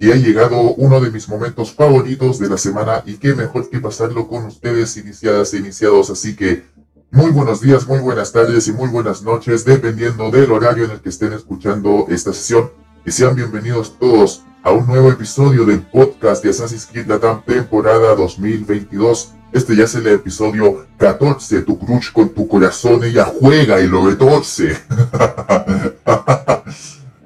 Y ha llegado uno de mis momentos favoritos de la semana y qué mejor que pasarlo con ustedes iniciadas e iniciados. Así que muy buenos días, muy buenas tardes y muy buenas noches, dependiendo del horario en el que estén escuchando esta sesión. Y sean bienvenidos todos a un nuevo episodio del podcast de Assassin's Creed Latam temporada 2022. Este ya es el episodio 14, tu crush con tu corazón, ella juega y lo retorce.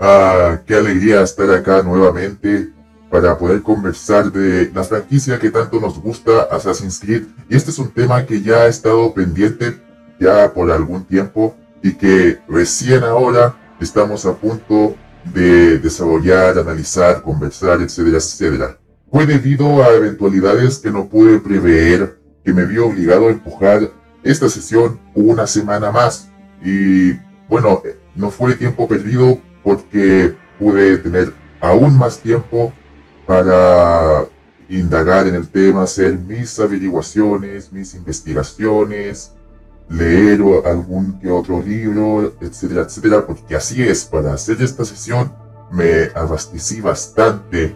ah, qué alegría estar acá nuevamente para poder conversar de la franquicia que tanto nos gusta, Assassin's Creed. Y este es un tema que ya ha estado pendiente ya por algún tiempo y que recién ahora estamos a punto de desarrollar, analizar, conversar, etcétera, etcétera. Fue debido a eventualidades que no pude prever que me vio obligado a empujar esta sesión una semana más. Y bueno, no fue tiempo perdido porque pude tener aún más tiempo para indagar en el tema, hacer mis averiguaciones, mis investigaciones, leer algún que otro libro, etcétera, etcétera, porque así es, para hacer esta sesión me abastecí bastante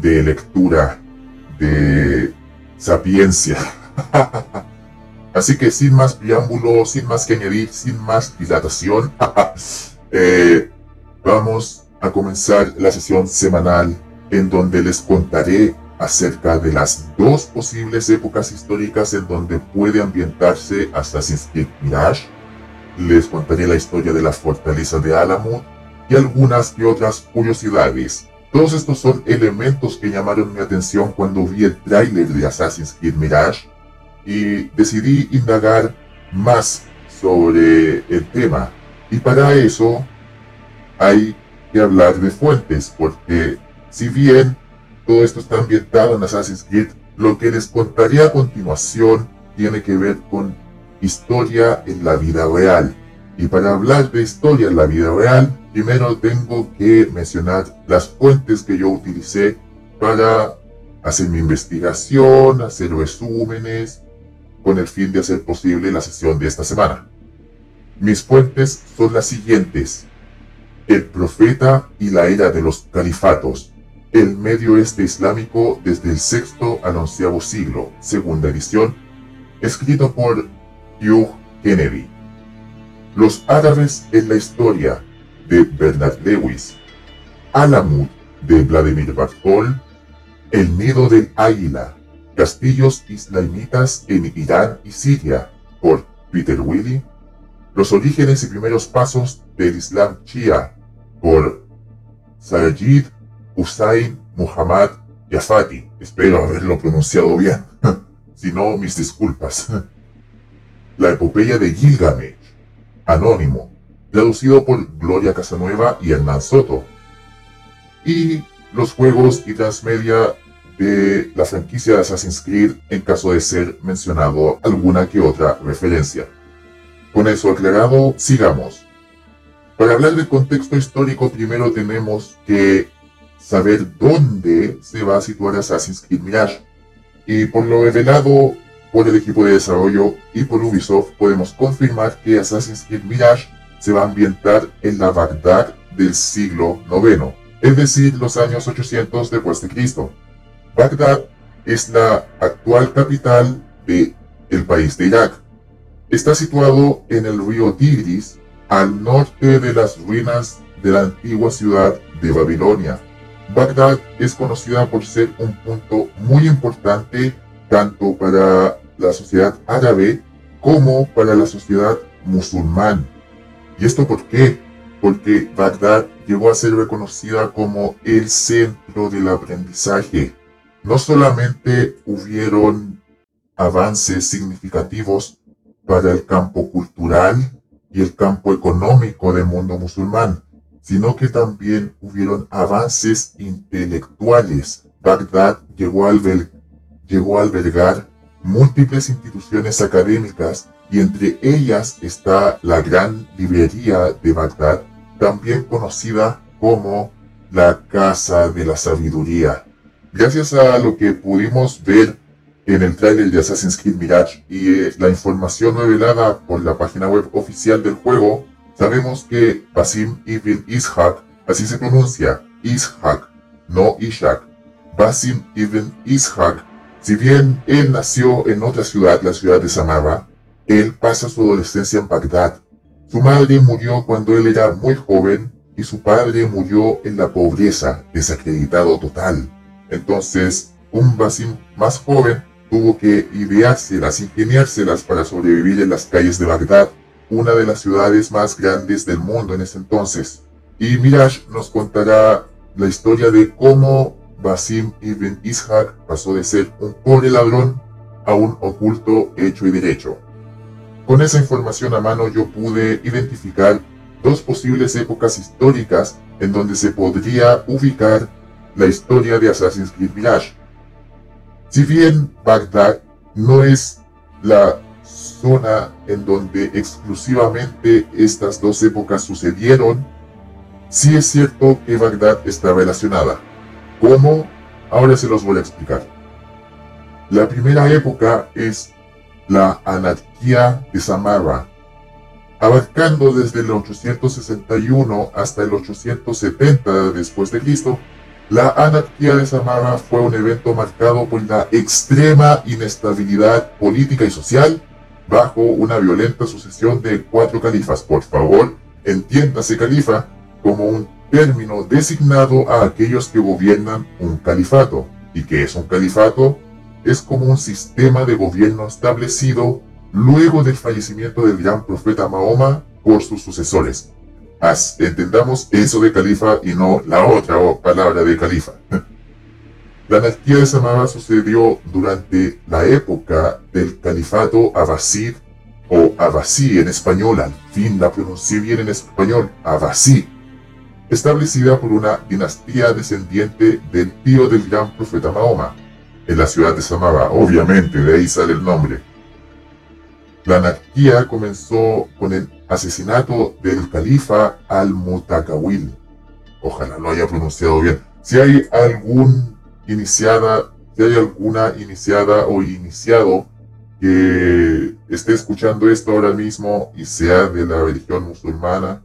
de lectura, de sapiencia. así que sin más preámbulo, sin más que añadir, sin más dilatación, eh, vamos a comenzar la sesión semanal en donde les contaré acerca de las dos posibles épocas históricas en donde puede ambientarse Assassin's Creed Mirage. Les contaré la historia de la fortaleza de Alamut y algunas y otras curiosidades. Todos estos son elementos que llamaron mi atención cuando vi el tráiler de Assassin's Creed Mirage y decidí indagar más sobre el tema. Y para eso hay que hablar de fuentes, porque si bien todo esto está ambientado en Assassin's Creed, lo que les contaré a continuación tiene que ver con historia en la vida real. Y para hablar de historia en la vida real, primero tengo que mencionar las fuentes que yo utilicé para hacer mi investigación, hacer resúmenes, con el fin de hacer posible la sesión de esta semana. Mis fuentes son las siguientes. El profeta y la era de los califatos, el Medio Oeste Islámico desde el sexto al onceavo siglo, segunda edición, escrito por Hugh Kennedy. Los árabes en la historia, de Bernard Lewis. Alamut, de Vladimir Bartol. El nido del águila, castillos islamitas en Irán y Siria, por Peter Willy. Los orígenes y primeros pasos del Islam Shia, por Sajid Hussain Muhammad Yafati. Espero haberlo pronunciado bien. si no, mis disculpas. La epopeya de Gilgamesh. Anónimo. Traducido por Gloria Casanueva y Hernán Soto. Y los juegos y transmedia de la franquicia de Assassin's Creed en caso de ser mencionado alguna que otra referencia. Con eso aclarado, sigamos. Para hablar del contexto histórico primero tenemos que saber dónde se va a situar Assassin's Creed Mirage. Y por lo revelado por el equipo de desarrollo y por Ubisoft, podemos confirmar que Assassin's Creed Mirage se va a ambientar en la Bagdad del siglo IX, es decir, los años 800 después de Cristo. Bagdad es la actual capital de el país de Irak. Está situado en el río Tigris, al norte de las ruinas de la antigua ciudad de Babilonia. Bagdad es conocida por ser un punto muy importante tanto para la sociedad árabe como para la sociedad musulmán. ¿Y esto por qué? Porque Bagdad llegó a ser reconocida como el centro del aprendizaje. No solamente hubieron avances significativos para el campo cultural y el campo económico del mundo musulmán, sino que también hubieron avances intelectuales. Bagdad llegó a, albergar múltiples instituciones académicas y entre ellas está la Gran Librería de Bagdad, también conocida como la Casa de la Sabiduría. Gracias a lo que pudimos ver en el trailer de Assassin's Creed Mirage y eh, la información revelada por la página web oficial del juego, Sabemos que Basim ibn Ishaq, así se pronuncia, Ishaq, no Ishak. Basim ibn Ishaq, si bien él nació en otra ciudad, la ciudad de Samarra, él pasa su adolescencia en Bagdad. Su madre murió cuando él era muy joven y su padre murió en la pobreza, desacreditado total. Entonces, un Basim más joven tuvo que ideárselas, ingeniárselas para sobrevivir en las calles de Bagdad, una de las ciudades más grandes del mundo en ese entonces. Y Miraj nos contará la historia de cómo Basim ibn Ishaq pasó de ser un pobre ladrón a un oculto hecho y derecho. Con esa información a mano yo pude identificar dos posibles épocas históricas en donde se podría ubicar la historia de Assassin's Creed Mirage. Si bien Bagdad no es la zona en donde exclusivamente estas dos épocas sucedieron, sí es cierto que Bagdad está relacionada. ¿Cómo? Ahora se los voy a explicar. La primera época es la anarquía de Samarra, abarcando desde el 861 hasta el 870 después de Cristo, la anarquía de Samarra fue un evento marcado por la extrema inestabilidad política y social bajo una violenta sucesión de cuatro califas. Por favor, entiéndase califa como un término designado a aquellos que gobiernan un califato. ¿Y qué es un califato? Es como un sistema de gobierno establecido luego del fallecimiento del gran profeta Mahoma por sus sucesores. Entendamos eso de califa y no la otra palabra de califa. La anarquía de Samara sucedió durante la época del califato Abbasí o Abbasí en español, al fin la pronuncié bien en español, Abbasí, establecida por una dinastía descendiente del tío del gran profeta Mahoma, en la ciudad de Samara, obviamente de ahí sale el nombre. La anarquía comenzó con el asesinato del califa al-Mutakawil. Ojalá lo haya pronunciado bien. Si hay algún iniciada, si hay alguna iniciada o iniciado que esté escuchando esto ahora mismo y sea de la religión musulmana,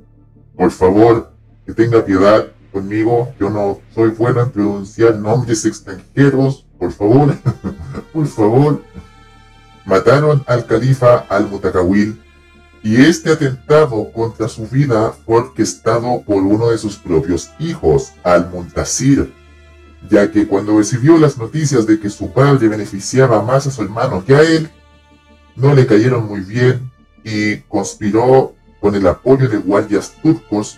por favor, que tenga piedad conmigo. Yo no soy bueno en pronunciar nombres extranjeros. Por favor, por favor mataron al califa al-Mutakawil y este atentado contra su vida fue orquestado por uno de sus propios hijos, al-Muntasir, ya que cuando recibió las noticias de que su padre beneficiaba más a su hermano que a él, no le cayeron muy bien y conspiró con el apoyo de guardias turcos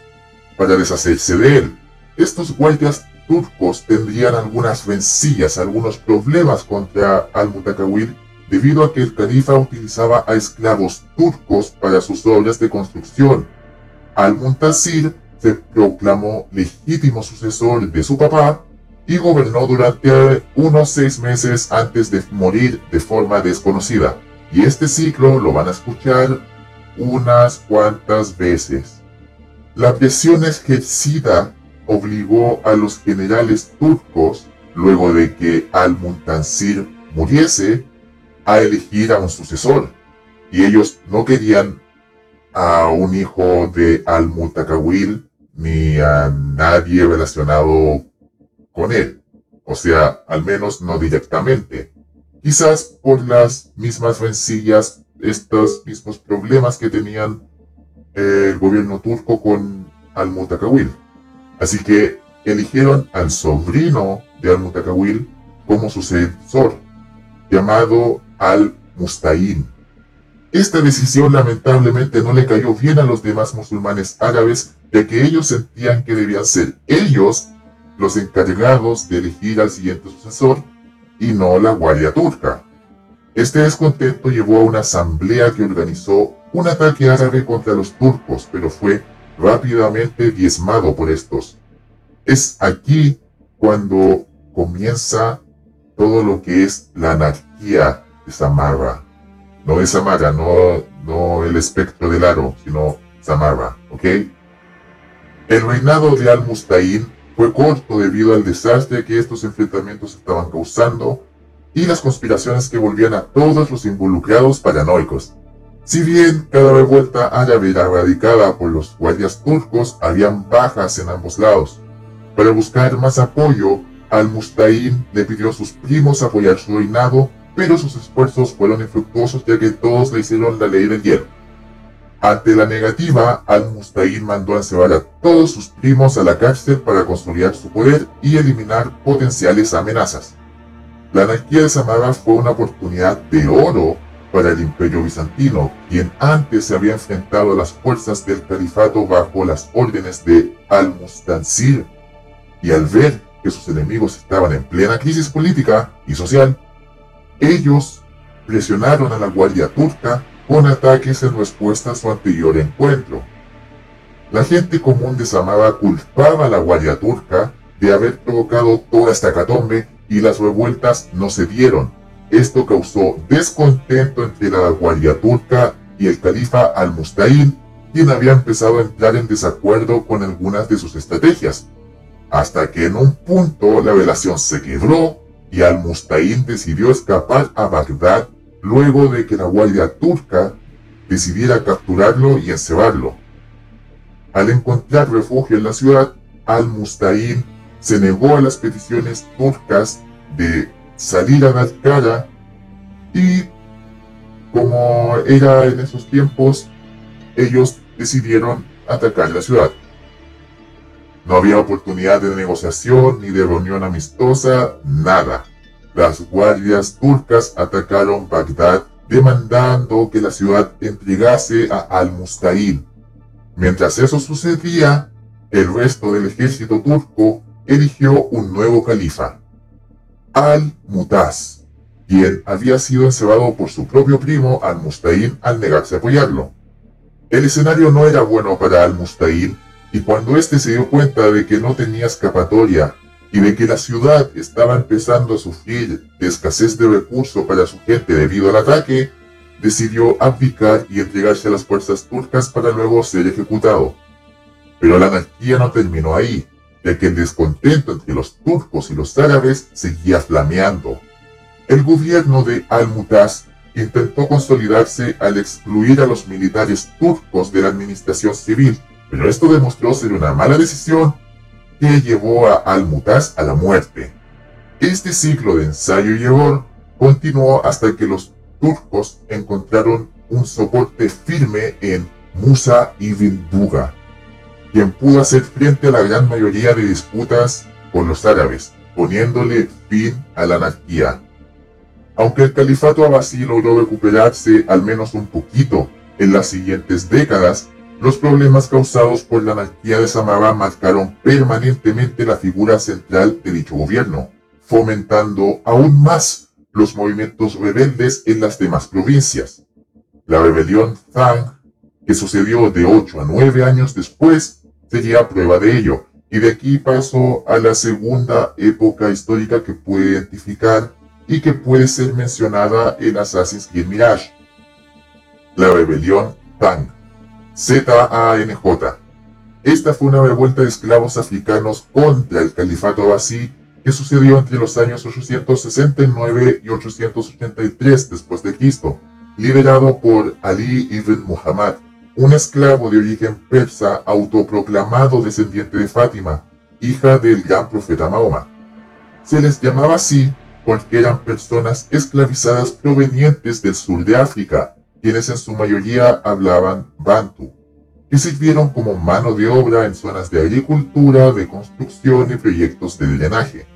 para deshacerse de él. Estos guardias turcos tendrían algunas rencillas, algunos problemas contra al-Mutakawil debido a que el califa utilizaba a esclavos turcos para sus obras de construcción. Al-Muntasir se proclamó legítimo sucesor de su papá y gobernó durante unos seis meses antes de morir de forma desconocida. Y este ciclo lo van a escuchar unas cuantas veces. La presión ejercida obligó a los generales turcos, luego de que Al-Muntasir muriese, a elegir a un sucesor. Y ellos no querían a un hijo de Al-Mutakawil ni a nadie relacionado con él. O sea, al menos no directamente. Quizás por las mismas rencillas, estos mismos problemas que tenían el gobierno turco con Al-Mutakawil. Así que eligieron al sobrino de Al-Mutakawil como sucesor, llamado al-Musta'in. Esta decisión lamentablemente no le cayó bien a los demás musulmanes árabes, ya que ellos sentían que debían ser ellos los encargados de elegir al siguiente sucesor y no la guardia turca. Este descontento llevó a una asamblea que organizó un ataque árabe contra los turcos, pero fue rápidamente diezmado por estos. Es aquí cuando comienza todo lo que es la anarquía Samarra. No de Samarra, no, no el espectro del aro, sino Samarra, ¿ok? El reinado de Al-Musta'in fue corto debido al desastre que estos enfrentamientos estaban causando y las conspiraciones que volvían a todos los involucrados paranoicos. Si bien cada revuelta árabe era radicada por los guardias turcos, habían bajas en ambos lados. Para buscar más apoyo, Al-Musta'in le pidió a sus primos apoyar su reinado, pero sus esfuerzos fueron infructuosos ya que todos le hicieron la ley del hielo. Ante la negativa, Al-Musta'in mandó a encerrar a todos sus primos a la cárcel para consolidar su poder y eliminar potenciales amenazas. La anarquía de Samarra fue una oportunidad de oro para el imperio bizantino, quien antes se había enfrentado a las fuerzas del califato bajo las órdenes de Al-Mustansir, y al ver que sus enemigos estaban en plena crisis política y social, ellos presionaron a la guardia turca con ataques en respuesta a su anterior encuentro. La gente común de Samarra culpaba a la guardia turca de haber provocado toda esta catombe y las revueltas no se dieron. Esto causó descontento entre la guardia turca y el califa al-Musta'in, quien había empezado a entrar en desacuerdo con algunas de sus estrategias, hasta que en un punto la relación se quebró y al-Musta'in decidió escapar a Bagdad luego de que la guardia turca decidiera capturarlo y encerrarlo. Al encontrar refugio en la ciudad, al-Musta'in se negó a las peticiones turcas de salir a dar cara y como era en esos tiempos, ellos decidieron atacar la ciudad. No había oportunidad de negociación ni de reunión amistosa, nada. Las guardias turcas atacaron Bagdad demandando que la ciudad entregase a Al-Musta'in. Mientras eso sucedía, el resto del ejército turco eligió un nuevo califa, Al-Mutaz, quien había sido encerrado por su propio primo Al-Musta'in al negarse a apoyarlo. El escenario no era bueno para Al-Musta'in y cuando éste se dio cuenta de que no tenía escapatoria y de que la ciudad estaba empezando a sufrir de escasez de recursos para su gente debido al ataque, decidió abdicar y entregarse a las fuerzas turcas para luego ser ejecutado. Pero la anarquía no terminó ahí ya que el descontento entre los turcos y los árabes seguía flameando. El gobierno de Al-Mutaz intentó consolidarse al excluir a los militares turcos de la administración civil, pero esto demostró ser una mala decisión que llevó a Al-Mutaz a la muerte. Este ciclo de ensayo y error continuó hasta que los turcos encontraron un soporte firme en Musa ibn Buga, quien pudo hacer frente a la gran mayoría de disputas con los árabes, poniéndole fin a la anarquía. Aunque el califato abasí logró recuperarse al menos un poquito en las siguientes décadas, los problemas causados por la anarquía de Samarra marcaron permanentemente la figura central de dicho gobierno, fomentando aún más los movimientos rebeldes en las demás provincias. La rebelión Zhang, que sucedió de 8 a 9 años después, sería prueba de ello. Y de aquí paso a la segunda época histórica que puede identificar y que puede ser mencionada en Assassin's Creed Mirage. La rebelión Tang. Z-A-N-J. Esta fue una revuelta de esclavos africanos contra el califato abasí que sucedió entre los años 869 y 883 después de Cristo, liderado por Ali ibn Muhammad, un esclavo de origen persa autoproclamado descendiente de Fátima, hija del gran profeta Mahoma. Se les llamaba así porque eran personas esclavizadas provenientes del sur de África, quienes en su mayoría hablaban bantu, que sirvieron como mano de obra en zonas de agricultura, de construcción y proyectos de drenaje.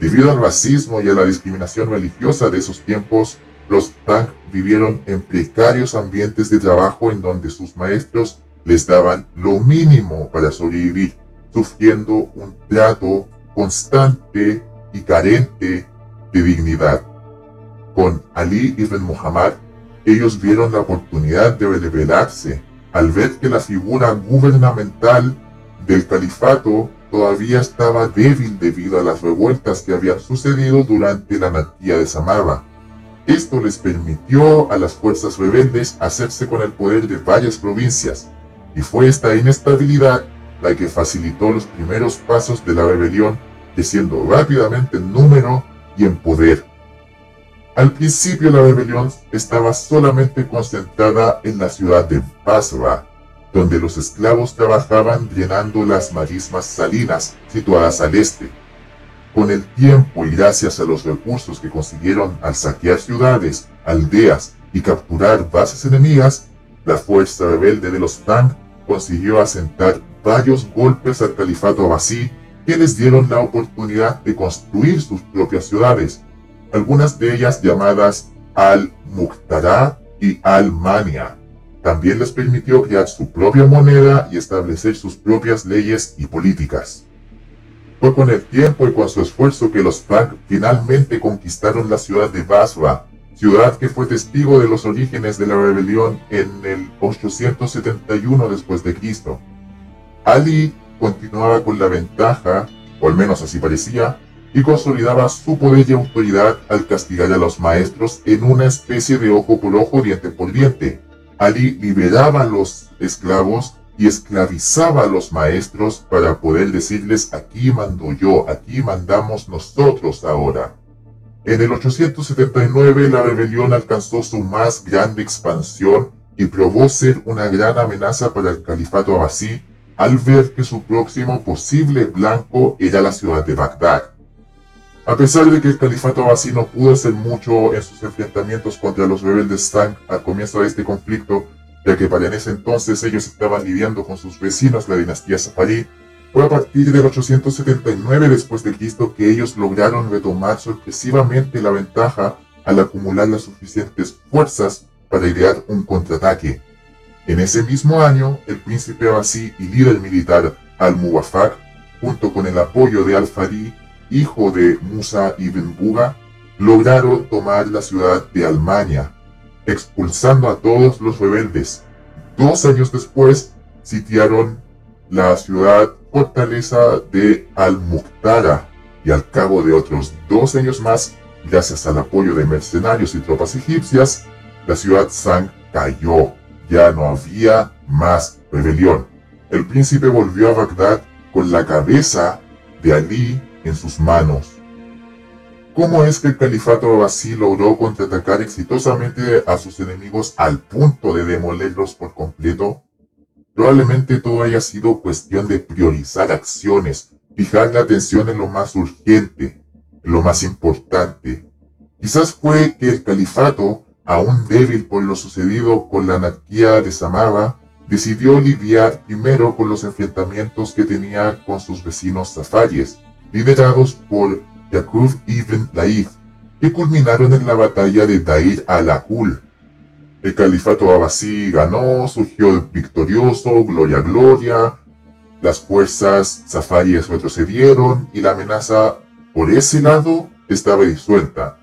Debido al racismo y a la discriminación religiosa de esos tiempos, los Tang vivieron en precarios ambientes de trabajo en donde sus maestros les daban lo mínimo para sobrevivir, sufriendo un trato constante y carente de dignidad. Con Ali ibn Muhammad, ellos vieron la oportunidad de rebelarse al ver que la figura gubernamental del califato todavía estaba débil debido a las revueltas que habían sucedido durante la anarquía de Samarra. Esto les permitió a las fuerzas rebeldes hacerse con el poder de varias provincias, y fue esta inestabilidad la que facilitó los primeros pasos de la rebelión, creciendo rápidamente en número y en poder. Al principio la rebelión estaba solamente concentrada en la ciudad de Basra, donde los esclavos trabajaban llenando las marismas salinas situadas al este. Con el tiempo y gracias a los recursos que consiguieron al saquear ciudades, aldeas y capturar bases enemigas, la fuerza rebelde de los Tang consiguió asentar varios golpes al califato abasí que les dieron la oportunidad de construir sus propias ciudades, algunas de ellas llamadas Al-Muqtada y Al-Mania. También les permitió crear su propia moneda y establecer sus propias leyes y políticas. Fue con el tiempo y con su esfuerzo que los Tang finalmente conquistaron la ciudad de Basra, ciudad que fue testigo de los orígenes de la rebelión en el 871 después de Cristo. Ali continuaba con la ventaja, o al menos así parecía, y consolidaba su poder y autoridad al castigar a los maestros en una especie de ojo por ojo, diente por diente. Ali liberaba a los esclavos y esclavizaba a los maestros para poder decirles aquí mando yo, aquí mandamos nosotros ahora. En el 879 la rebelión alcanzó su más grande expansión y probó ser una gran amenaza para el califato abasí al ver que su próximo posible blanco era la ciudad de Bagdad. A pesar de que el califato abasí no pudo hacer mucho en sus enfrentamientos contra los rebeldes Tang al comienzo de este conflicto, ya que para ese entonces ellos estaban lidiando con sus vecinos, la dinastía Safarí, fue a partir del 879 después de Cristo que ellos lograron retomar sorpresivamente la ventaja al acumular las suficientes fuerzas para idear un contraataque. En ese mismo año, el príncipe Abasí y líder militar Al-Muwafaq, junto con el apoyo de Al-Fari, hijo de Musa ibn Buga, lograron tomar la ciudad de Almania, expulsando a todos los rebeldes. Dos años después, sitiaron la ciudad fortaleza de Al-Muqtara y al cabo de otros dos años más, gracias al apoyo de mercenarios y tropas egipcias, la ciudad Sang cayó ya no había más rebelión. El príncipe volvió a Bagdad con la cabeza de Ali en sus manos. ¿Cómo es que el califato abasí logró contraatacar exitosamente a sus enemigos al punto de demolerlos por completo? Probablemente todo haya sido cuestión de priorizar acciones, fijar la atención en lo más urgente, en lo más importante. Quizás fue que el califato aún débil por lo sucedido con la anarquía de Samara, decidió lidiar primero con los enfrentamientos que tenía con sus vecinos zafayes, liderados por Yaqub ibn Laif, que culminaron en la batalla de Dair al-Akul. El califato abasí ganó, surgió victorioso, gloria, gloria, las fuerzas zafayes retrocedieron y la amenaza por ese lado estaba disuelta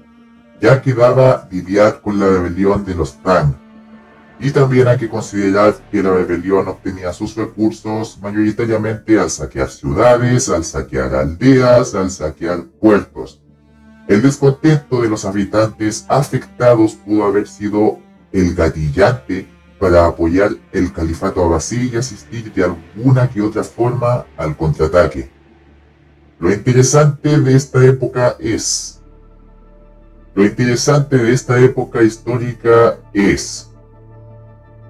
ya quedaba lidiar con la rebelión de los Tang. Y también hay que considerar que la rebelión obtenía sus recursos mayoritariamente al saquear ciudades, al saquear aldeas, al saquear puertos. El descontento de los habitantes afectados pudo haber sido el gatillante para apoyar el califato abasí y asistir de alguna que otra forma al contraataque. Lo interesante de esta época es lo interesante de esta época histórica es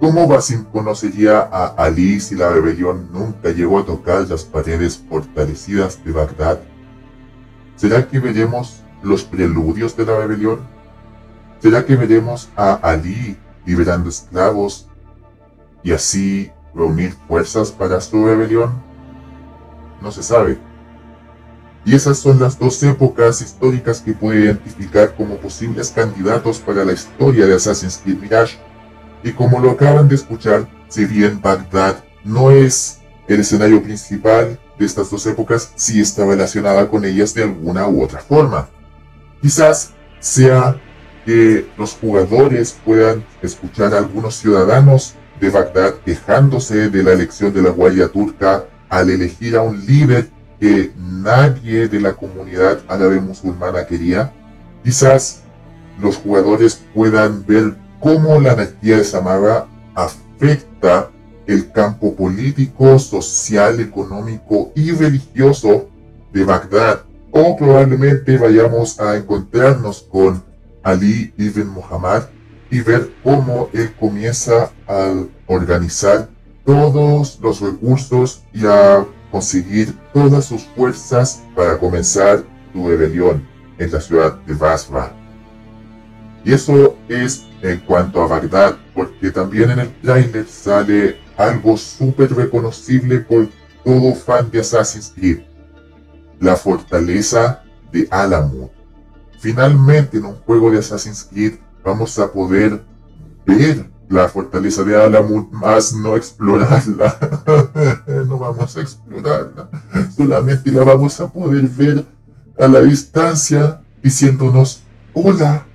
cómo Basim conocería a Ali si la rebelión nunca llegó a tocar las paredes fortalecidas de Bagdad. ¿Será que veremos los preludios de la rebelión? ¿Será que veremos a Ali liberando esclavos y así reunir fuerzas para su rebelión? No se sabe. Y esas son las dos épocas históricas que puede identificar como posibles candidatos para la historia de Assassin's Creed Mirage. Y como lo acaban de escuchar, si bien Bagdad no es el escenario principal de estas dos épocas, sí está relacionada con ellas de alguna u otra forma. Quizás sea que los jugadores puedan escuchar a algunos ciudadanos de Bagdad quejándose de la elección de la Guardia Turca al elegir a un líder que nadie de la comunidad árabe musulmana quería, quizás los jugadores puedan ver cómo la anarquía de Samara afecta el campo político, social, económico y religioso de Bagdad. O probablemente vayamos a encontrarnos con Ali ibn Muhammad y ver cómo él comienza a organizar todos los recursos y a conseguir todas sus fuerzas para comenzar tu rebelión en la ciudad de Basra. Y eso es en cuanto a Bagdad, porque también en el trailer sale algo súper reconocible por todo fan de Assassin's Creed. La fortaleza de Alamut. Finalmente en un juego de Assassin's Creed vamos a poder ver la fortaleza de Alamut, más no explorarla. no vamos a explorarla. Solamente la vamos a poder ver a la distancia diciéndonos, hola,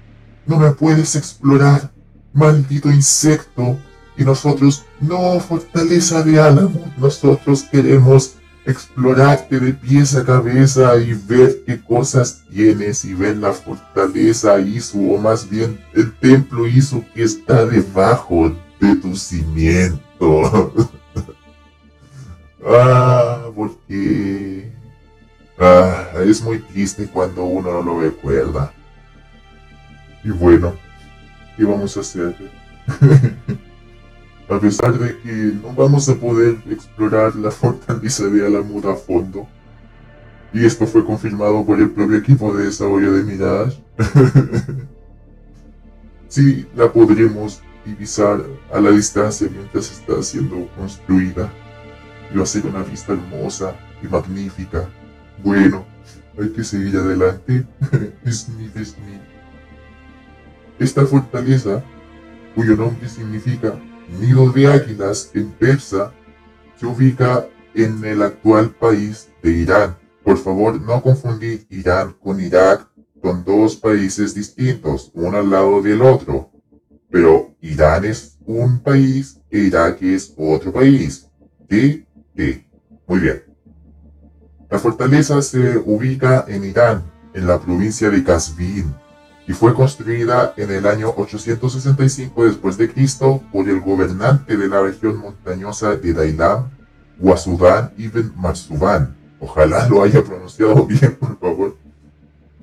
no me puedes explorar, maldito insecto. Y nosotros, no, fortaleza de Alamut, nosotros queremos explorarte de pies a cabeza y ver qué cosas tienes y ver la fortaleza Isu, o más bien el templo Isu que está debajo de tu cimiento. ah, porque... Ah, es muy triste cuando uno no lo recuerda. Y bueno, ¿qué vamos a hacer? a pesar de que no vamos a poder explorar la fortaleza de Alamut a fondo. Y esto fue confirmado por el propio equipo de desarrollo de Mirage. sí, la podremos divisar a la distancia mientras está siendo construida. Y va a ser una vista hermosa y magnífica. Bueno, hay que seguir adelante. Snif, snif. Esta fortaleza, cuyo nombre significa nido de águilas en persa se ubica en el actual país de Irán. Por favor, no confundir Irán con Irak, son dos países distintos, uno al lado del otro. Pero Irán es un país e Irak es otro país. ¿Qué? ¿Qué? Muy bien. La fortaleza se ubica en Irán, en la provincia de Kazvin, y fue construida en el año 865 después de Cristo por el gobernante de la región montañosa de Dailam, Wasudan ibn Marsuban. Ojalá lo haya pronunciado bien, por favor.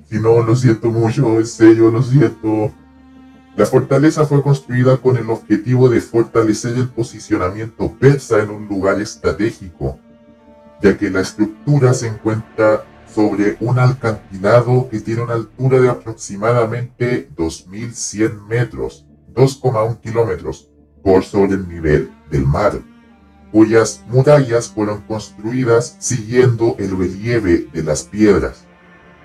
Si no, lo siento mucho, en serio, lo siento. La fortaleza fue construida con el objetivo de fortalecer el posicionamiento persa en un lugar estratégico, ya que la estructura se encuentra sobre un alcantilado que tiene una altura de aproximadamente 2.100 metros, 2,1 kilómetros, por sobre el nivel del mar, cuyas murallas fueron construidas siguiendo el relieve de las piedras.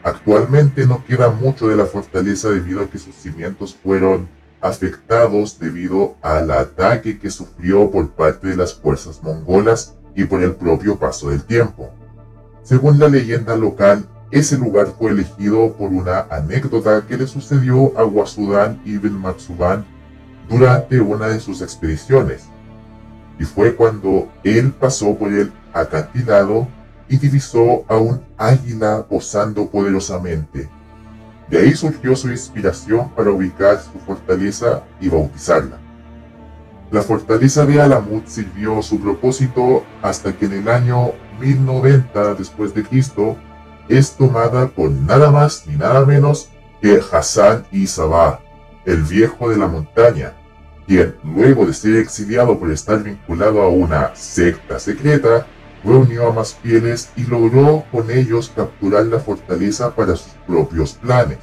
Actualmente no queda mucho de la fortaleza debido a que sus cimientos fueron afectados debido al ataque que sufrió por parte de las fuerzas mongolas y por el propio paso del tiempo. Según la leyenda local, ese lugar fue elegido por una anécdota que le sucedió a Wasudan ibn Matsuban durante una de sus expediciones. Y fue cuando él pasó por el acantilado y divisó a un águila posando poderosamente. De ahí surgió su inspiración para ubicar su fortaleza y bautizarla. La fortaleza de Alamut sirvió su propósito hasta que en el año 1090 después de Cristo es tomada por nada más ni nada menos que Hassan y Sabah, el viejo de la montaña, quien luego de ser exiliado por estar vinculado a una secta secreta, reunió a más fieles y logró con ellos capturar la fortaleza para sus propios planes.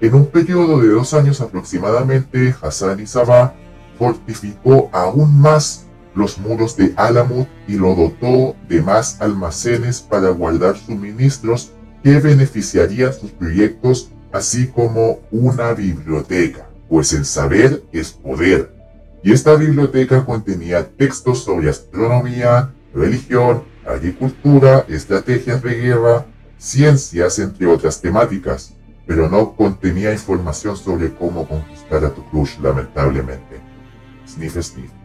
En un periodo de dos años aproximadamente, Hassan y Sabah fortificó aún más los muros de Alamut y lo dotó de más almacenes para guardar suministros que beneficiarían sus proyectos, así como una biblioteca, pues el saber es poder. Y esta biblioteca contenía textos sobre astronomía, religión, agricultura, estrategias de guerra, ciencias, entre otras temáticas, pero no contenía información sobre cómo conquistar a tu lamentablemente. Sniff Sniff.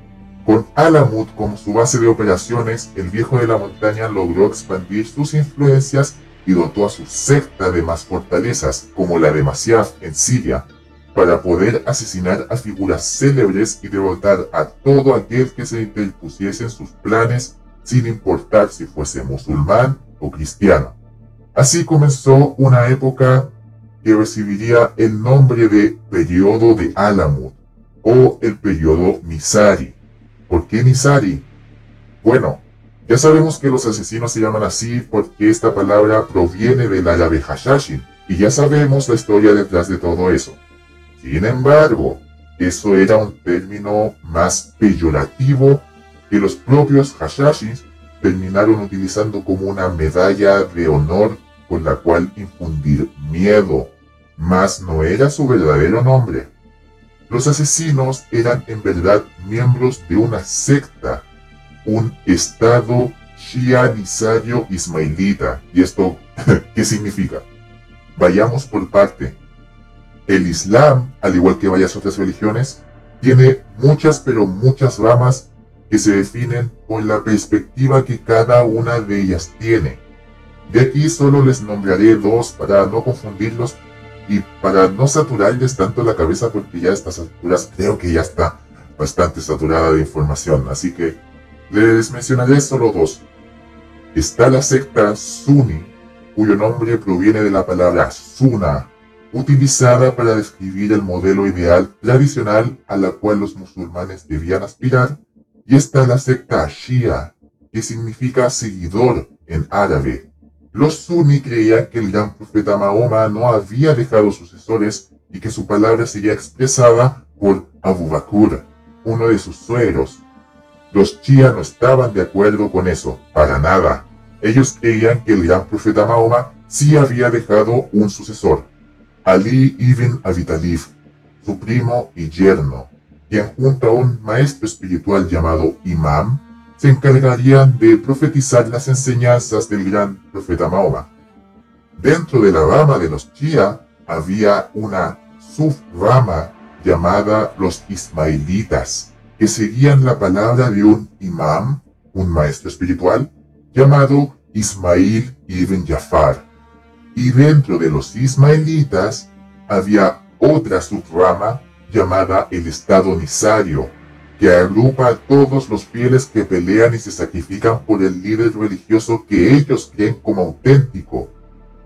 Con Alamut como su base de operaciones, el viejo de la montaña logró expandir sus influencias y dotó a su secta de más fortalezas, como la de Masyaf en Siria, para poder asesinar a figuras célebres y derrotar a todo aquel que se interpusiese en sus planes, sin importar si fuese musulmán o cristiano. Así comenzó una época que recibiría el nombre de Periodo de Alamut, o el periodo Misari. ¿Por qué Misari? Bueno, ya sabemos que los asesinos se llaman así porque esta palabra proviene del árabe Hashashin, y ya sabemos la historia detrás de todo eso. Sin embargo, eso era un término más peyorativo que los propios Hashashins terminaron utilizando como una medalla de honor con la cual infundir miedo, mas no era su verdadero nombre. Los asesinos eran en verdad miembros de una secta, un estado shianizario ismailita. ¿Y esto qué significa? Vayamos por parte. El Islam, al igual que varias otras religiones, tiene muchas pero muchas ramas que se definen con la perspectiva que cada una de ellas tiene. De aquí solo les nombraré dos para no confundirlos y para no saturarles tanto la cabeza porque ya a estas alturas creo que ya está bastante saturada de información. Así que les mencionaré solo dos. Está la secta Sunni, cuyo nombre proviene de la palabra Sunna, utilizada para describir el modelo ideal tradicional a la cual los musulmanes debían aspirar, y está la secta Shia, que significa seguidor en árabe. Los sunni creían que el gran profeta Mahoma no había dejado sucesores y que su palabra sería expresada por Abu Bakr, uno de sus suegros. Los Shia no estaban de acuerdo con eso, para nada. Ellos creían que el gran profeta Mahoma sí había dejado un sucesor, Ali ibn Abi Talib, su primo y yerno, quien junto a un maestro espiritual llamado Imam, se encargarían de profetizar las enseñanzas del gran profeta Mahoma. Dentro de la rama de los Shia había una subrama llamada los Ismailitas, que seguían la palabra de un imam, un maestro espiritual, llamado Ismail ibn Jafar y dentro de los ismaelitas había otra subrama llamada el Estado Nisario, que agrupa a todos los fieles que pelean y se sacrifican por el líder religioso que ellos creen como auténtico.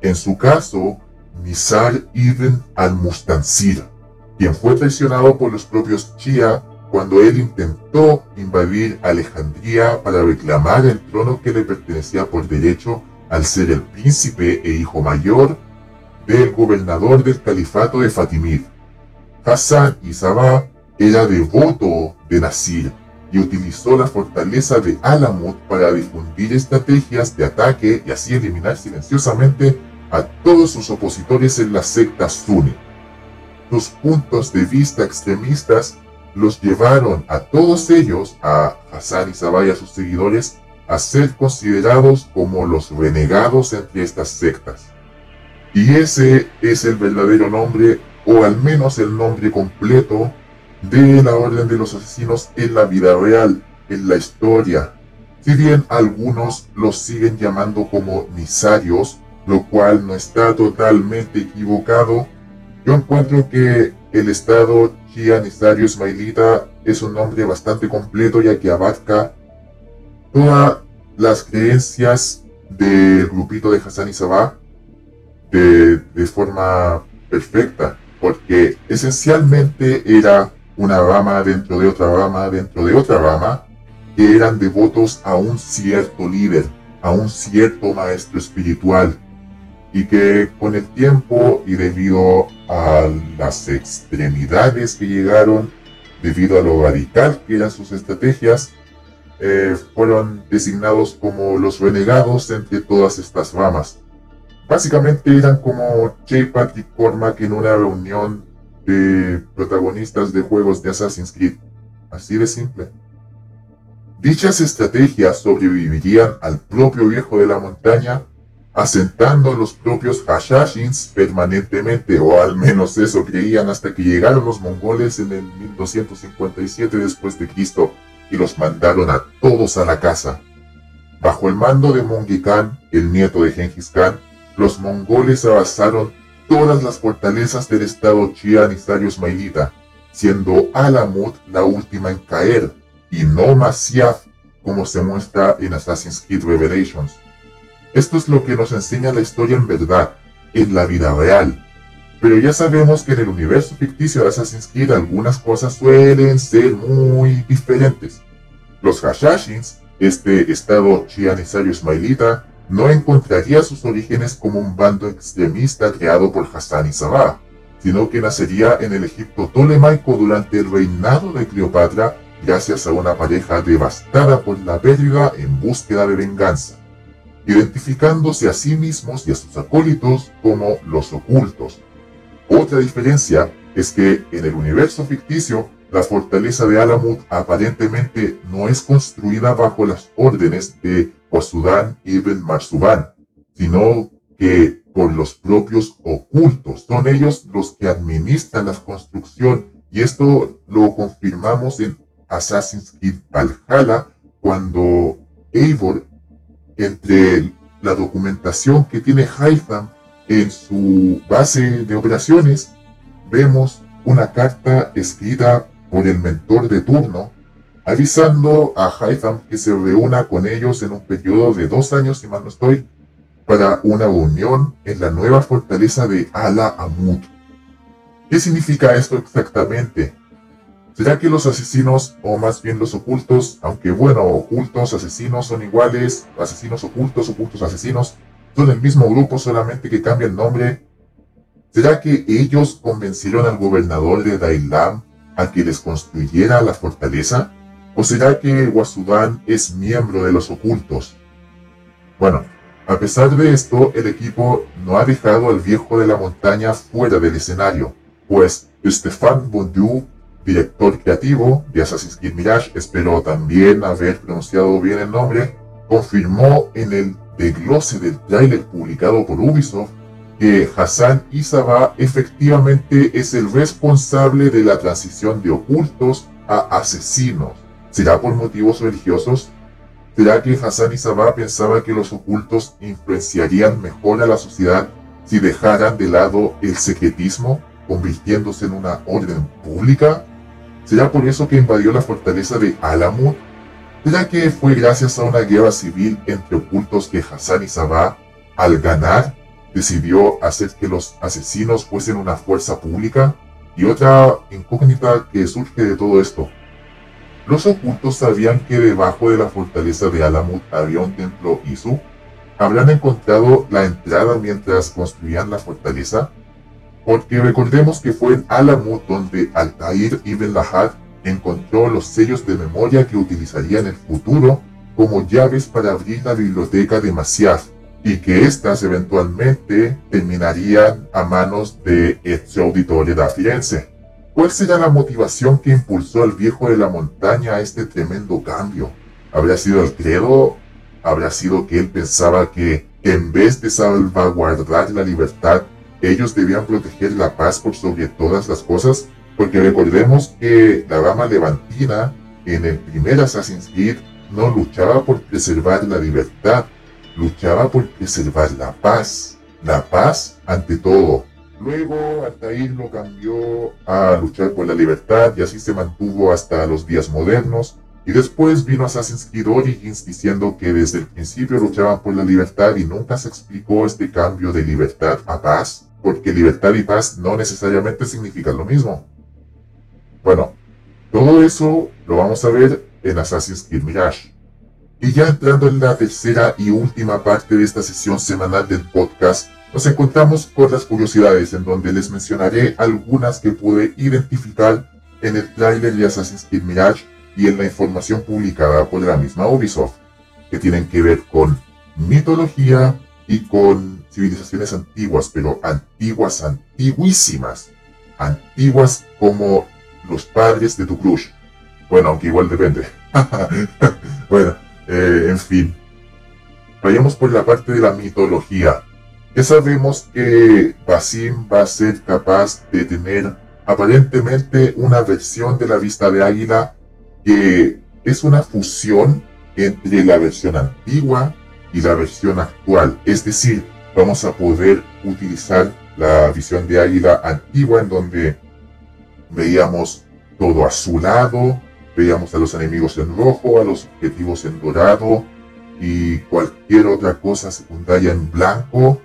En su caso, Nisar ibn al-Mustansir, quien fue traicionado por los propios Shia cuando él intentó invadir Alejandría para reclamar el trono que le pertenecía por derecho al ser el príncipe e hijo mayor del gobernador del califato de Fatimid. Hassan Sabah era devoto de Nasir y utilizó la fortaleza de Alamut para difundir estrategias de ataque y así eliminar silenciosamente a todos sus opositores en la secta Sunni. Sus puntos de vista extremistas los llevaron a todos ellos, a Hassan y Sabah sus seguidores, a ser considerados como los renegados entre estas sectas. Y ese es el verdadero nombre, o al menos el nombre completo, de la Orden de los Asesinos en la vida real, en la historia. Si bien algunos los siguen llamando como misarios, lo cual no está totalmente equivocado, yo encuentro que el Estado Shia Nisario Ismailita es un nombre bastante completo ya que abarca todas las creencias del grupito de Hassan y de, de forma perfecta, porque esencialmente era una rama dentro de otra rama dentro de otra rama que eran devotos a un cierto líder, a un cierto maestro espiritual, y que con el tiempo y debido a las extremidades que llegaron, debido a lo radical que eran sus estrategias, eh, fueron designados como los renegados entre todas estas ramas. Básicamente eran como J. Patrick Cormack en una reunión de protagonistas de juegos de Assassin's Creed. Así de simple. Dichas estrategias sobrevivirían al propio viejo de la montaña, asentando los propios Hashashins permanentemente, o al menos eso creían hasta que llegaron los mongoles en el 1257 después de Cristo y los mandaron a todos a la casa. Bajo el mando de Mongi Khan, el nieto de Genghis Khan, los mongoles avanzaron todas las fortalezas del estado Chianisario Ismailita, siendo Alamut la última en caer, y no Masyaf, como se muestra en Assassin's Creed Revelations. Esto es lo que nos enseña la historia en verdad, en la vida real, pero ya sabemos que en el universo ficticio de Assassin's Creed algunas cosas suelen ser muy diferentes. Los Hashashins este estado chianisario ismailita no encontraría sus orígenes como un bando extremista creado por Hassan y Sabah, sino que nacería en el Egipto tolemaico durante el reinado de Cleopatra gracias a una pareja devastada por la pérdida en búsqueda de venganza, identificándose a sí mismos y a sus acólitos como los ocultos. Otra diferencia es que en el universo ficticio, la fortaleza de Alamut aparentemente no es construida bajo las órdenes de Wasudan ibn Marzuban, sino que por los propios ocultos. Son ellos los que administran la construcción y esto lo confirmamos en Assassin's Creed Valhalla cuando Eivor, entre la documentación que tiene Haitham en su base de operaciones, vemos una carta escrita por el mentor de turno avisando a Haitham que se reúna con ellos en un periodo de dos años, si mal no estoy, para una unión en la nueva fortaleza de Ala Amut. ¿Qué significa esto exactamente? ¿Será que los asesinos, o más bien los ocultos, aunque bueno, ocultos, asesinos son iguales, asesinos ocultos, ocultos, asesinos, son el mismo grupo, solamente que cambia el nombre? ¿Será que ellos convencieron al gobernador de Dailam a que les construyera la fortaleza? ¿O será que Wasudan es miembro de los ocultos? Bueno, a pesar de esto, el equipo no ha dejado al viejo de la montaña fuera del escenario, pues Stefan Bondu director creativo de Assassin's Creed Mirage, espero también haber pronunciado bien el nombre, confirmó en el desglose del tráiler publicado por Ubisoft que Hassan Isaba efectivamente es el responsable de la transición de ocultos a asesinos. ¿Será por motivos religiosos? ¿Será que Hassan Isaba pensaba que los ocultos influenciarían mejor a la sociedad si dejaran de lado el secretismo, convirtiéndose en una orden pública? ¿Será por eso que invadió la fortaleza de Alamut? ¿Será que fue gracias a una guerra civil entre ocultos que Hassan y Sabah, al ganar, decidió hacer que los asesinos fuesen una fuerza pública? Y otra incógnita que surge de todo esto. Los ocultos sabían que debajo de la fortaleza de Alamut había un templo Isu. ¿Habrán encontrado la entrada mientras construían la fortaleza? Porque recordemos que fue en Alamut donde Altair ibn Lahad encontró los sellos de memoria que utilizaría en el futuro como llaves para abrir la biblioteca de Masyaf y que éstas eventualmente terminarían a manos de Ezio Auditore da Firenze. ¿Cuál será la motivación que impulsó al viejo de la montaña a este tremendo cambio? ¿Habrá sido el credo? ¿Habrá sido que él pensaba que en vez de salvaguardar la libertad ellos debían proteger la paz por sobre todas las cosas, porque recordemos que la dama levantina en el primer Assassin's Creed no luchaba por preservar la libertad, luchaba por preservar la paz, la paz ante todo. Luego Altair lo cambió a luchar por la libertad y así se mantuvo hasta los días modernos. Y después vino Assassin's Creed Origins diciendo que desde el principio luchaban por la libertad y nunca se explicó este cambio de libertad a paz porque libertad y paz no necesariamente significan lo mismo. Bueno, todo eso lo vamos a ver en Assassin's Creed Mirage. Y ya entrando en la tercera y última parte de esta sesión semanal del podcast, nos encontramos con las curiosidades en donde les mencionaré algunas que pude identificar en el tráiler de Assassin's Creed Mirage y en la información publicada por la misma Ubisoft, que tienen que ver con mitología y con civilizaciones antiguas, pero antiguas, antiguísimas. Antiguas como los padres de tu crush. Bueno, aunque igual depende. bueno, eh, en fin. Vayamos por la parte de la mitología. Ya sabemos que Basim va a ser capaz de tener aparentemente una versión de la vista de águila que es una fusión entre la versión antigua y la versión actual. Es decir, vamos a poder utilizar la visión de águila antigua en donde veíamos todo azulado, veíamos a los enemigos en rojo, a los objetivos en dorado y cualquier otra cosa secundaria en blanco.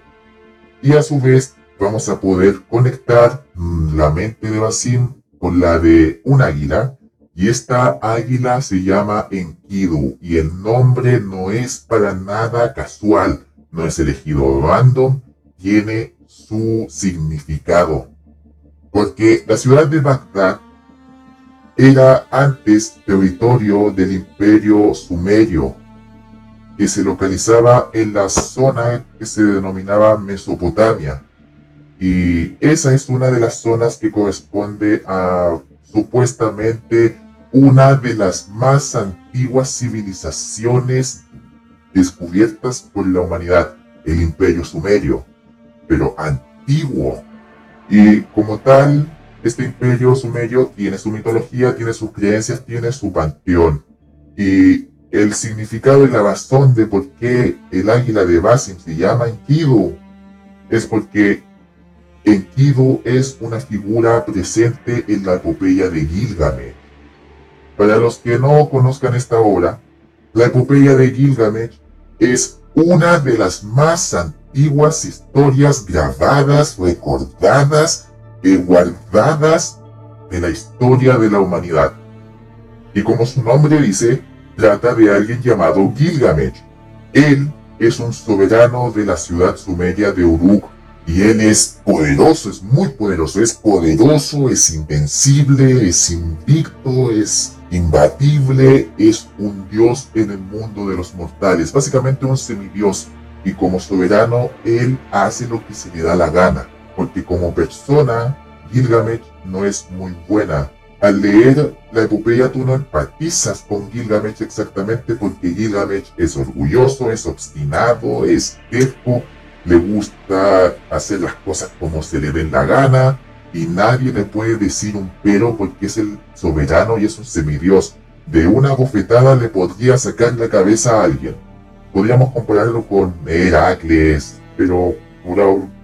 Y a su vez vamos a poder conectar mm, la mente de Basim con la de un águila. Y esta águila se llama Enkidu y el nombre no es para nada casual, no es elegido random, tiene su significado. Porque la ciudad de Bagdad era antes territorio del imperio sumerio, que se localizaba en la zona que se denominaba Mesopotamia. Y esa es una de las zonas que corresponde a supuestamente una de las más antiguas civilizaciones descubiertas por la humanidad, el imperio sumerio, pero antiguo. Y como tal, este imperio sumerio tiene su mitología, tiene sus creencias, tiene su panteón. Y el significado y la razón de por qué el águila de Basim se llama Enkidu es porque Enkidu es una figura presente en la epopeya de Gilgamesh. Para los que no conozcan esta obra, la epopeya de Gilgamesh es una de las más antiguas historias grabadas, recordadas y guardadas de la historia de la humanidad. Y como su nombre dice, trata de alguien llamado Gilgamesh. Él es un soberano de la ciudad sumeria de Uruk y él es poderoso, es muy poderoso, es poderoso, es invencible, es invicto, es imbatible, es un dios en el mundo de los mortales, básicamente un semidios. Y como soberano, él hace lo que se le da la gana, porque como persona, Gilgamesh no es muy buena. Al leer la epopeya tú no empatizas con Gilgamesh exactamente porque Gilgamesh es orgulloso, es obstinado, es terco, le gusta hacer las cosas como se le den la gana y nadie le puede decir un pero porque es el soberano y es un semidios. De una bofetada le podría sacar la cabeza a alguien. Podríamos compararlo con Heracles, pero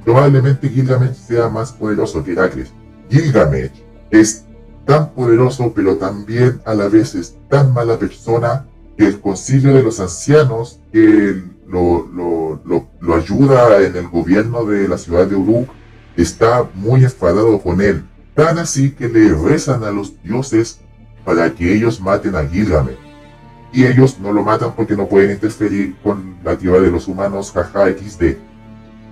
probablemente Gilgamesh sea más poderoso que Heracles. Gilgamesh es tan poderoso, pero también a la vez es tan mala persona que el concilio de los ancianos, que lo, lo, ayuda en el gobierno de la ciudad de Uruk, está muy enfadado con él, tan así que le rezan a los dioses para que ellos maten a Gilgamesh. Y ellos no lo matan porque no pueden interferir con la tierra de los humanos, jaja XD.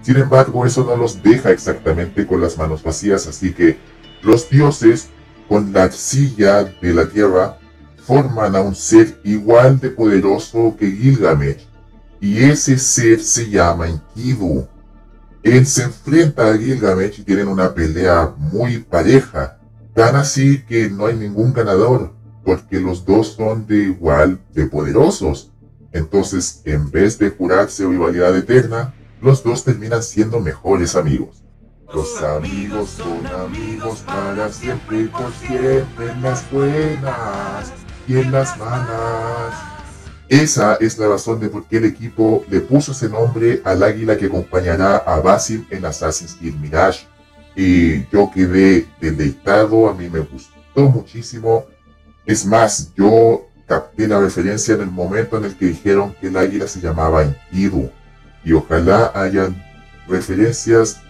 Sin embargo, eso no los deja exactamente con las manos vacías, así que los dioses, con la arcilla de la tierra, forman a un ser igual de poderoso que Gilgamesh, y ese ser se llama Enkidu. Él se enfrenta a Gilgamesh y tienen una pelea muy pareja, tan así que no hay ningún ganador, porque los dos son de igual de poderosos. Entonces, en vez de jurarse rivalidad eterna, los dos terminan siendo mejores amigos. Los amigos son amigos para siempre y por siempre en las buenas y en las malas. Esa es la razón de por qué el equipo le puso ese nombre al águila que acompañará a Basim en Assassin's Creed Mirage. Y yo quedé deleitado, a mí me gustó muchísimo. Es más, yo capté la referencia en el momento en el que dijeron que el águila se llamaba Enkidu. Y ojalá hayan referencias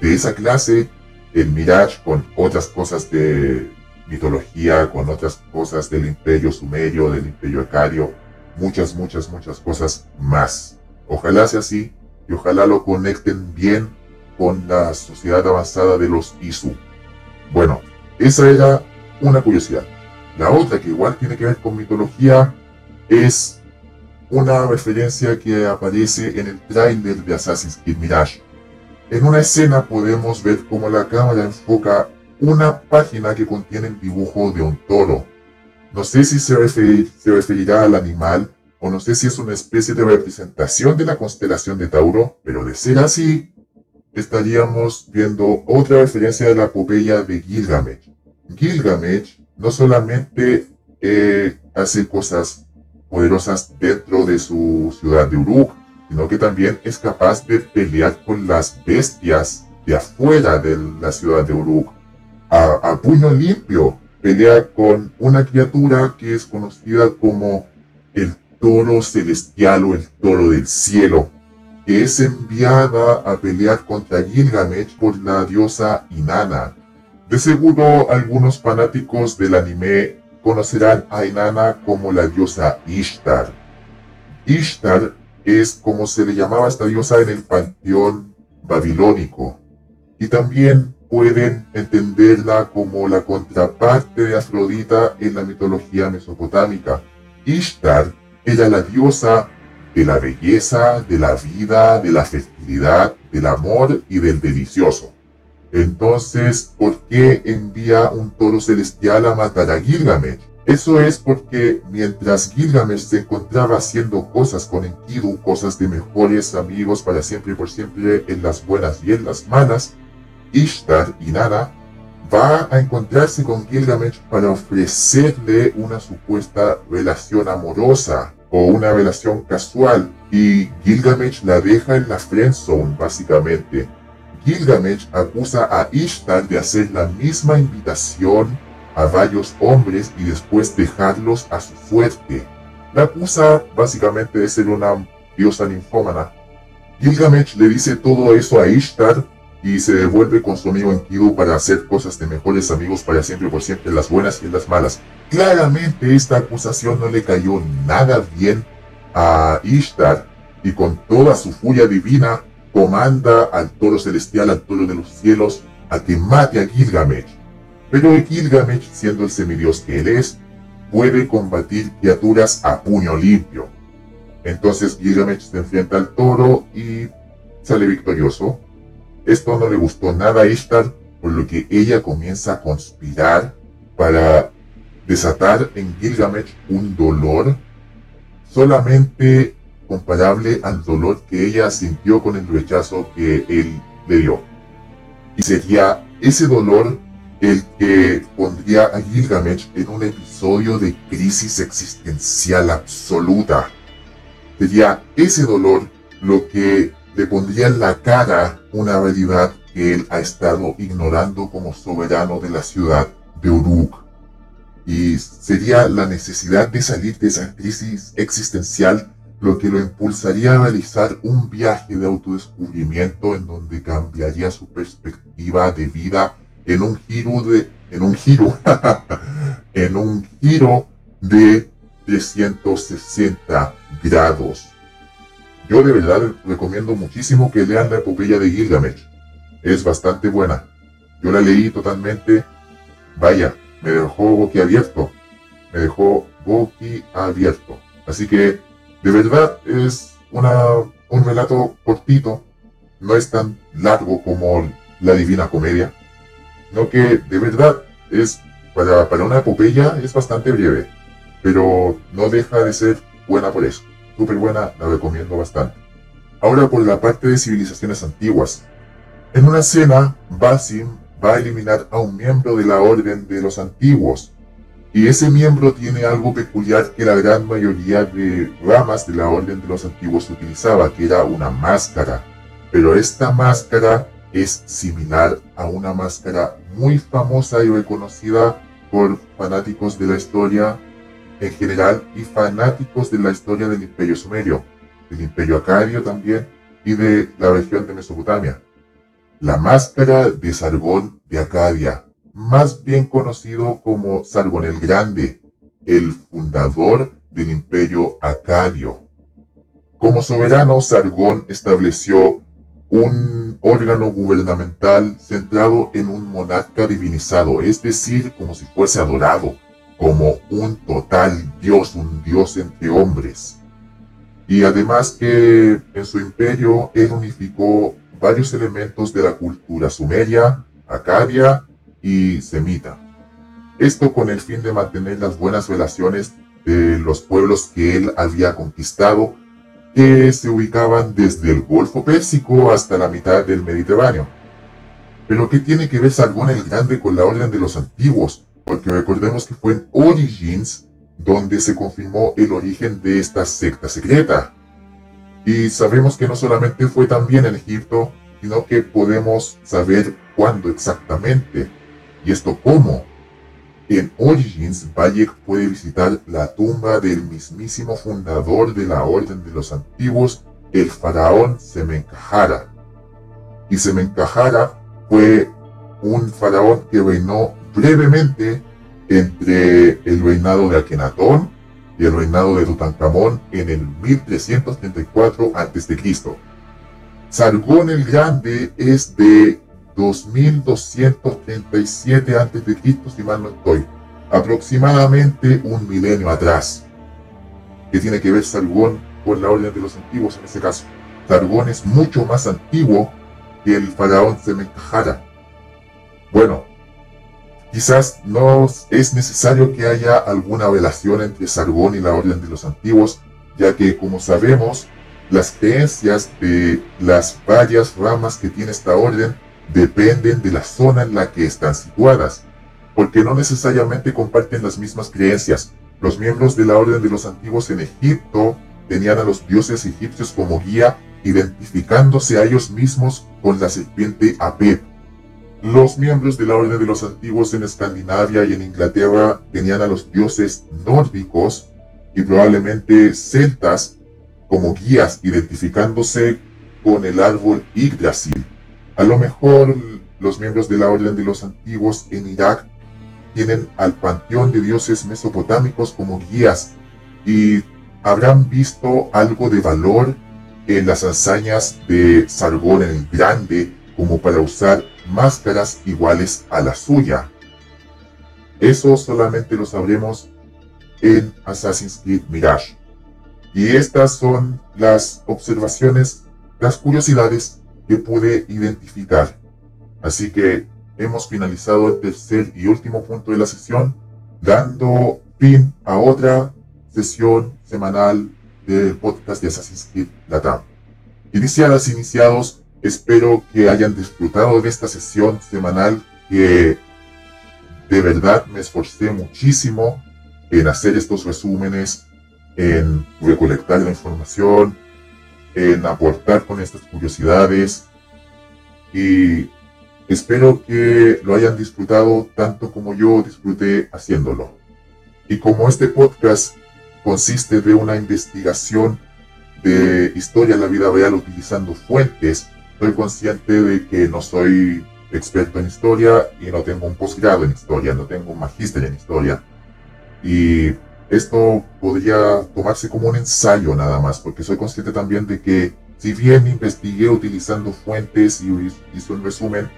de esa clase en Mirage con otras cosas de mitología, con otras cosas del imperio sumerio, del imperio acario muchas, muchas, muchas cosas más. Ojalá sea así y ojalá lo conecten bien con la sociedad avanzada de los ISU. Bueno, esa era una curiosidad. La otra que igual tiene que ver con mitología es una referencia que aparece en el trailer de Assassin's Creed Mirage. En una escena podemos ver cómo la cámara enfoca una página que contiene el dibujo de un toro no sé si se, referirá al animal o no sé si es una especie de representación de la constelación de Tauro, pero de ser así, estaríamos viendo otra referencia de la epopeya de Gilgamesh. Gilgamesh no solamente eh, hace cosas poderosas dentro de su ciudad de Uruk, sino que también es capaz de pelear con las bestias de afuera de la ciudad de Uruk a puño limpio, pelea con una criatura que es conocida como el toro celestial o el toro del cielo, que es enviada a pelear contra Gilgamesh por la diosa Inanna. De seguro algunos fanáticos del anime conocerán a Inanna como la diosa Ishtar. Ishtar es como se le llamaba a esta diosa en el panteón babilónico. Y también pueden entenderla como la contraparte de Afrodita en la mitología mesopotámica. Ishtar era la diosa de la belleza, de la vida, de la fertilidad, del amor y del delicioso. Entonces, ¿por qué envía un toro celestial a matar a Gilgamesh? Eso es porque mientras Gilgamesh se encontraba haciendo cosas con Enkidu, cosas de mejores amigos para siempre y por siempre en las buenas y en las malas, Ishtar y Nada va a encontrarse con Gilgamesh para ofrecerle una supuesta relación amorosa o una relación casual y Gilgamesh la deja en la friendzone básicamente. Gilgamesh acusa a Ishtar de hacer la misma invitación a varios hombres y después dejarlos a su suerte. La acusa básicamente de ser una diosa ninfómana. Gilgamesh le dice todo eso a Ishtar y se devuelve con su amigo Enkidu para hacer cosas de mejores amigos para siempre por siempre, las buenas y las malas. Claramente esta acusación no le cayó nada bien a Ishtar y con toda su furia divina comanda al toro celestial, al toro de los cielos, a que mate a Gilgamesh. Pero Gilgamesh, siendo el semidios que él es, puede combatir criaturas a puño limpio. Entonces Gilgamesh se enfrenta al toro y sale victorioso. Esto no le gustó nada a Ishtar, por lo que ella comienza a conspirar para desatar en Gilgamesh un dolor solamente comparable al dolor que ella sintió con el rechazo que él le dio. Y sería ese dolor el que pondría a Gilgamesh en un episodio de crisis existencial absoluta. Sería ese dolor lo que le pondría en la cara una realidad que él ha estado ignorando como soberano de la ciudad de Uruk. Y sería la necesidad de salir de esa crisis existencial lo que lo impulsaría a realizar un viaje de autodescubrimiento en donde cambiaría su perspectiva de vida en un giro de, en un giro, en un giro de 360 grados. Yo de verdad recomiendo muchísimo que lean la epopeya de Gilgamesh. Es bastante buena. Yo la leí totalmente. Vaya, me dejó boquiabierto. Me dejó boquiabierto. Así que, de verdad, es una, un relato cortito. No es tan largo como la Divina Comedia no que de verdad es para, para una epopeya es bastante breve, pero no deja de ser buena por eso. Súper buena, la recomiendo bastante. Ahora por la parte de civilizaciones antiguas. En una escena, Basim va a eliminar a un miembro de la Orden de los Antiguos. Y ese miembro tiene algo peculiar que la gran mayoría de ramas de la Orden de los Antiguos utilizaba, que era una máscara. Pero esta máscara es similar a una máscara muy famosa y reconocida por fanáticos de la historia en general y fanáticos de la historia del Imperio Sumerio, del Imperio Acadio también y de la región de Mesopotamia. La máscara de Sargón de Acadia, más bien conocido como Sargón el Grande, el fundador del Imperio Acadio. Como soberano, Sargón estableció un órgano gubernamental centrado en un monarca divinizado, es decir, como si fuese adorado, como un total dios, un dios entre hombres. Y además que en su imperio él unificó varios elementos de la cultura sumeria, acadia y semita. Esto con el fin de mantener las buenas relaciones de los pueblos que él había conquistado que se ubicaban desde el Golfo Pérsico hasta la mitad del Mediterráneo. Pero ¿qué tiene que ver Sargón el Grande con la Orden de los Antiguos? Porque recordemos que fue en Origins donde se confirmó el origen de esta secta secreta. Y sabemos que no solamente fue también en Egipto, sino que podemos saber cuándo exactamente. ¿Y esto cómo? En Origins, Bayek puede visitar la tumba del mismísimo fundador de la Orden de los Antiguos, el faraón Semencahara. Y Semencahara fue un faraón que reinó brevemente entre el reinado de Akenatón y el reinado de Tutankamón en el 1334 a.C. Sargón el Grande es de 2237 a.C., si mal no estoy, aproximadamente un milenio atrás. ¿Qué tiene que ver Sargón con la orden de los antiguos en ese caso? Sargón es mucho más antiguo que el faraón Semenkahara. Bueno, quizás no es necesario que haya alguna relación entre Sargón y la orden de los antiguos, ya que como sabemos, las creencias de las varias ramas que tiene esta orden dependen de la zona en la que están situadas, porque no necesariamente comparten las mismas creencias. Los miembros de la orden de los antiguos en Egipto tenían a los dioses egipcios como guía, identificándose a ellos mismos con la serpiente Apep. Los miembros de la orden de los antiguos en Escandinavia y en Inglaterra tenían a los dioses nórdicos y probablemente celtas como guías identificándose con el árbol Yggdrasil. A lo mejor los miembros de la Orden de los Antiguos en Irak tienen al panteón de dioses mesopotámicos como guías y habrán visto algo de valor en las hazañas de Sargón el Grande como para usar máscaras iguales a la suya. Eso solamente lo sabremos en Assassin's Creed Mirage. Y estas son las observaciones, las curiosidades que pude identificar. Así que hemos finalizado el tercer y último punto de la sesión, dando fin a otra sesión semanal del podcast de Assassin's Creed Latam. Iniciadas, iniciados, espero que hayan disfrutado de esta sesión semanal que de verdad me esforcé muchísimo en hacer estos resúmenes, en recolectar la información, en aportar con estas curiosidades y espero que lo hayan disfrutado tanto como yo disfruté haciéndolo. Y como este podcast consiste de una investigación de historia en la vida real utilizando fuentes, soy consciente de que no soy experto en historia y no tengo un posgrado en historia, no tengo un magíster en historia. Y esto podría tomarse como un ensayo nada más, porque soy consciente también de que si bien investigué utilizando fuentes y hice un resumen,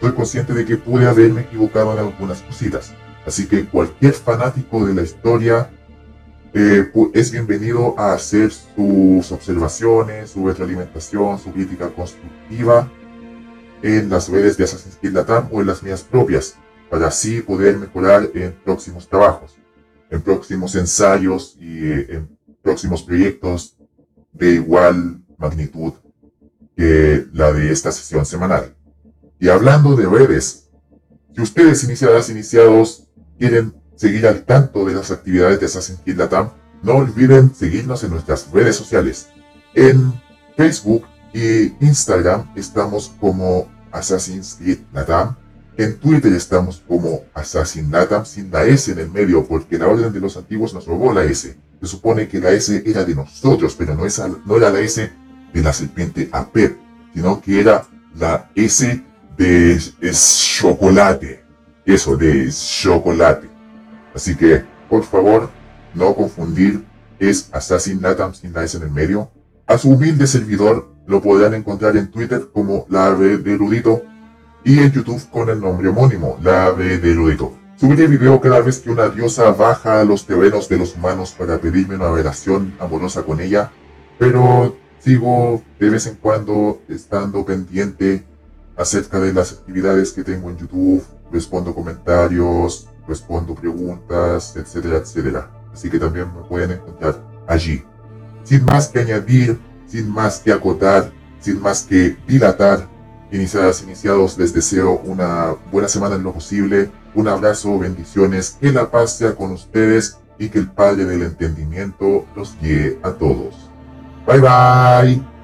soy consciente de que pude haberme equivocado en algunas cositas. Así que cualquier fanático de la historia eh, es bienvenido a hacer sus observaciones, su retroalimentación, su crítica constructiva en las redes de Assassin's Creed Latam o en las mías propias, para así poder mejorar en próximos trabajos en próximos ensayos y eh, en próximos proyectos de igual magnitud que la de esta sesión semanal. Y hablando de redes, si ustedes iniciadas, iniciados, quieren seguir al tanto de las actividades de Assassin's Creed Latam, no olviden seguirnos en nuestras redes sociales. En Facebook y Instagram estamos como Assassin's Creed Latam en Twitter estamos como Assassinatam sin la S en el medio porque la orden de los antiguos nos robó la S. Se supone que la S era de nosotros, pero no, esa, no era la S de la serpiente Apep, sino que era la S de chocolate. Eso, de chocolate. Así que, por favor, no confundir, es Assassinatam sin la S en el medio. A su humilde servidor lo podrán encontrar en Twitter como la de erudito y en YouTube con el nombre homónimo, la ave de Erudito. Subiré video cada vez que una diosa baja a los terrenos de los humanos para pedirme una relación amorosa con ella, pero sigo de vez en cuando estando pendiente acerca de las actividades que tengo en YouTube, respondo comentarios, respondo preguntas, etcétera, etcétera. Así que también me pueden encontrar allí. Sin más que añadir, sin más que acotar, sin más que dilatar, Iniciadas, iniciados, les deseo una buena semana en lo posible. Un abrazo, bendiciones, que la paz sea con ustedes y que el Padre del Entendimiento los guíe a todos. Bye bye.